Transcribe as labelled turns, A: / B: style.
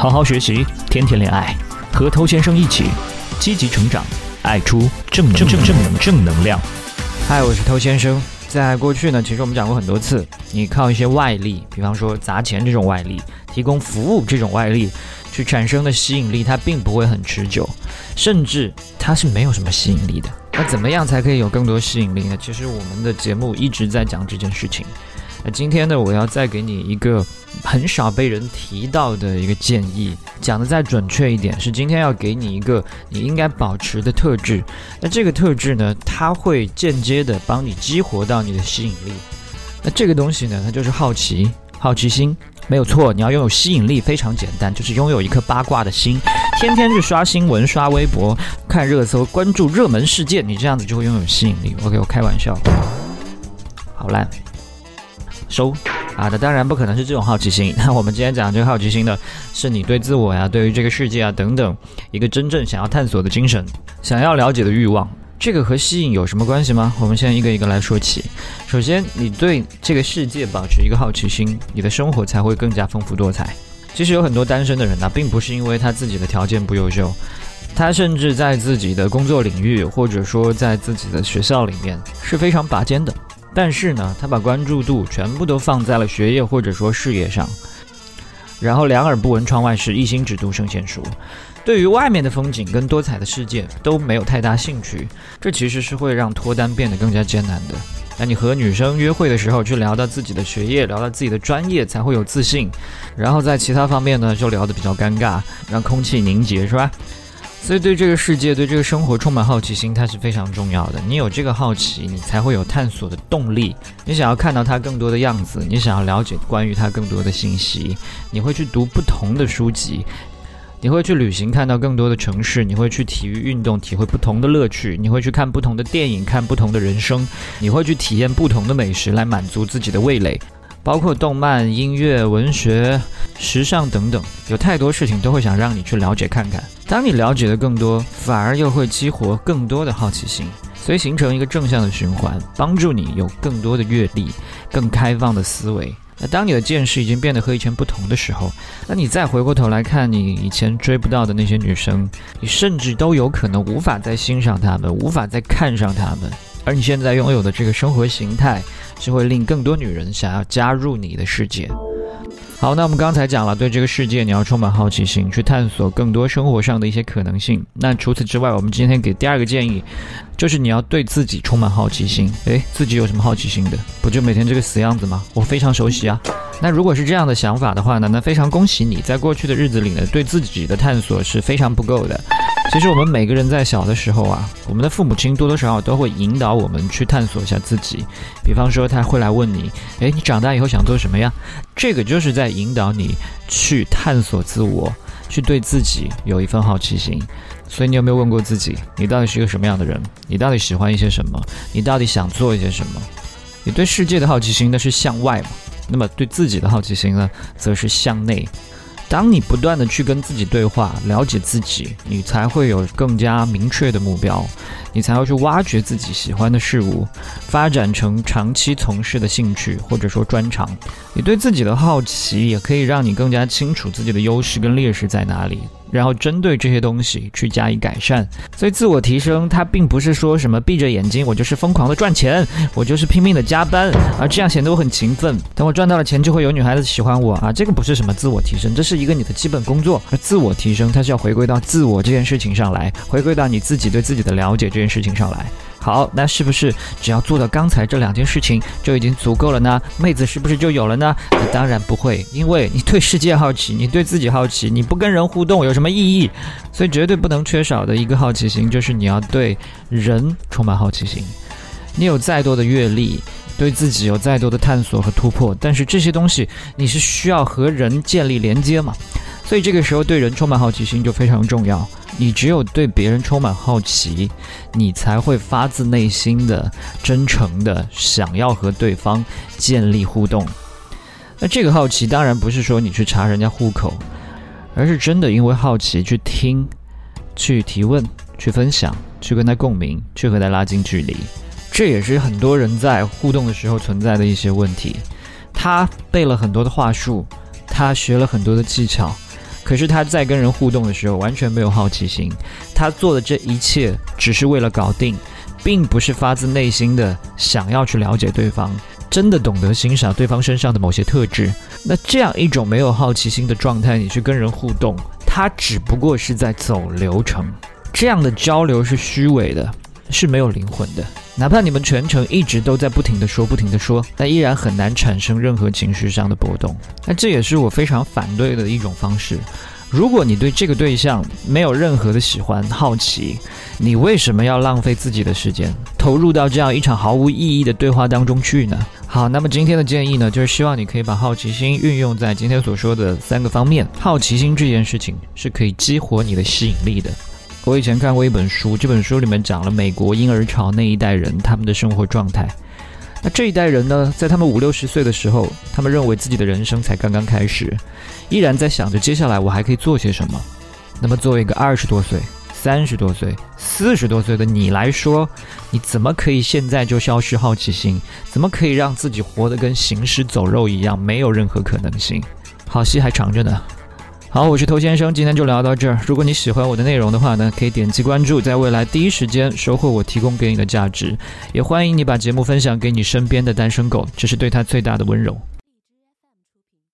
A: 好好学习，天天恋爱，和偷先生一起积极成长，爱出正正正正能正能量。
B: 嗨，我是偷先生。在过去呢，其实我们讲过很多次，你靠一些外力，比方说砸钱这种外力，提供服务这种外力，去产生的吸引力，它并不会很持久，甚至它是没有什么吸引力的。那怎么样才可以有更多吸引力呢？其实我们的节目一直在讲这件事情。那今天呢，我要再给你一个很少被人提到的一个建议，讲的再准确一点，是今天要给你一个你应该保持的特质。那这个特质呢，它会间接的帮你激活到你的吸引力。那这个东西呢，它就是好奇、好奇心，没有错。你要拥有吸引力，非常简单，就是拥有一颗八卦的心，天天去刷新闻、刷微博、看热搜、关注热门事件，你这样子就会拥有吸引力。我给我开玩笑，好烂。收啊，那当然不可能是这种好奇心。那我们今天讲这个好奇心呢，是你对自我呀、对于这个世界啊等等一个真正想要探索的精神，想要了解的欲望。这个和吸引有什么关系吗？我们先一个一个来说起。首先，你对这个世界保持一个好奇心，你的生活才会更加丰富多彩。其实有很多单身的人呢，并不是因为他自己的条件不优秀，他甚至在自己的工作领域或者说在自己的学校里面是非常拔尖的。但是呢，他把关注度全部都放在了学业或者说事业上，然后两耳不闻窗外事，一心只读圣贤书，对于外面的风景跟多彩的世界都没有太大兴趣。这其实是会让脱单变得更加艰难的。那你和女生约会的时候，去聊到自己的学业，聊到自己的专业，才会有自信。然后在其他方面呢，就聊得比较尴尬，让空气凝结，是吧？所以，对这个世界、对这个生活充满好奇心，它是非常重要的。你有这个好奇，你才会有探索的动力。你想要看到它更多的样子，你想要了解关于它更多的信息，你会去读不同的书籍，你会去旅行，看到更多的城市，你会去体育运动，体会不同的乐趣，你会去看不同的电影，看不同的人生，你会去体验不同的美食，来满足自己的味蕾。包括动漫、音乐、文学、时尚等等，有太多事情都会想让你去了解看看。当你了解的更多，反而又会激活更多的好奇心，所以形成一个正向的循环，帮助你有更多的阅历、更开放的思维。那当你的见识已经变得和以前不同的时候，那你再回过头来看你以前追不到的那些女生，你甚至都有可能无法再欣赏她们，无法再看上她们。而你现在拥有的这个生活形态，是会令更多女人想要加入你的世界。好，那我们刚才讲了，对这个世界你要充满好奇心，去探索更多生活上的一些可能性。那除此之外，我们今天给第二个建议，就是你要对自己充满好奇心。诶，自己有什么好奇心的？不就每天这个死样子吗？我非常熟悉啊。那如果是这样的想法的话呢，那非常恭喜你，在过去的日子里呢，对自己的探索是非常不够的。其实我们每个人在小的时候啊，我们的父母亲多多少少都会引导我们去探索一下自己。比方说，他会来问你：“诶，你长大以后想做什么呀？”这个就是在引导你去探索自我，去对自己有一份好奇心。所以，你有没有问过自己，你到底是一个什么样的人？你到底喜欢一些什么？你到底想做一些什么？你对世界的好奇心那是向外嘛？那么对自己的好奇心呢，则是向内。当你不断的去跟自己对话，了解自己，你才会有更加明确的目标，你才会去挖掘自己喜欢的事物，发展成长期从事的兴趣或者说专长。你对自己的好奇，也可以让你更加清楚自己的优势跟劣势在哪里。然后针对这些东西去加以改善，所以自我提升它并不是说什么闭着眼睛我就是疯狂的赚钱，我就是拼命的加班，而这样显得我很勤奋。等我赚到了钱，就会有女孩子喜欢我啊！这个不是什么自我提升，这是一个你的基本工作。而自我提升，它是要回归到自我这件事情上来，回归到你自己对自己的了解这件事情上来。好，那是不是只要做到刚才这两件事情就已经足够了呢？妹子是不是就有了呢？当然不会，因为你对世界好奇，你对自己好奇，你不跟人互动有什么意义？所以绝对不能缺少的一个好奇心，就是你要对人充满好奇心。你有再多的阅历，对自己有再多的探索和突破，但是这些东西你是需要和人建立连接嘛？所以这个时候对人充满好奇心就非常重要。你只有对别人充满好奇，你才会发自内心的、真诚的想要和对方建立互动。那这个好奇当然不是说你去查人家户口，而是真的因为好奇去听、去提问、去分享、去跟他共鸣、去和他拉近距离。这也是很多人在互动的时候存在的一些问题。他背了很多的话术，他学了很多的技巧。可是他在跟人互动的时候完全没有好奇心，他做的这一切只是为了搞定，并不是发自内心的想要去了解对方，真的懂得欣赏对方身上的某些特质。那这样一种没有好奇心的状态，你去跟人互动，他只不过是在走流程，这样的交流是虚伪的，是没有灵魂的。哪怕你们全程一直都在不停的说、不停的说，但依然很难产生任何情绪上的波动。那这也是我非常反对的一种方式。如果你对这个对象没有任何的喜欢、好奇，你为什么要浪费自己的时间，投入到这样一场毫无意义的对话当中去呢？好，那么今天的建议呢，就是希望你可以把好奇心运用在今天所说的三个方面。好奇心这件事情是可以激活你的吸引力的。我以前看过一本书，这本书里面讲了美国婴儿潮那一代人他们的生活状态。那这一代人呢，在他们五六十岁的时候，他们认为自己的人生才刚刚开始，依然在想着接下来我还可以做些什么。那么作为一个二十多岁、三十多岁、四十多岁的你来说，你怎么可以现在就消失好奇心？怎么可以让自己活得跟行尸走肉一样，没有任何可能性？好戏还长着呢。好，我是头先生，今天就聊到这儿。如果你喜欢我的内容的话呢，可以点击关注，在未来第一时间收获我提供给你的价值。也欢迎你把节目分享给你身边的单身狗，这是对他最大的温柔。